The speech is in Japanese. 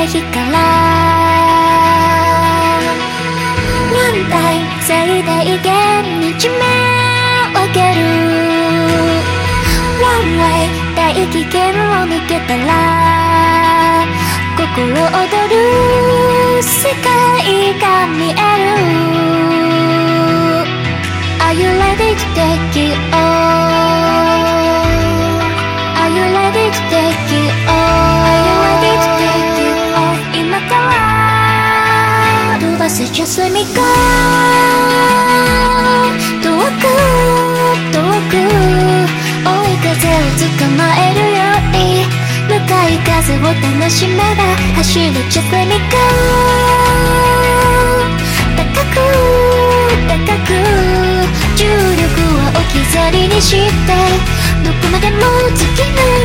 た日から。問題最大限に決め分ける。One way 大危険を抜けたら心躍る世界が見える。Are you ready to take it all? せ Just let me go 遠く遠く追い風を捕まえるように向かい風を楽しめば走る Just let me go 高く高く重力を置き去りにしてどこまでも突き抜け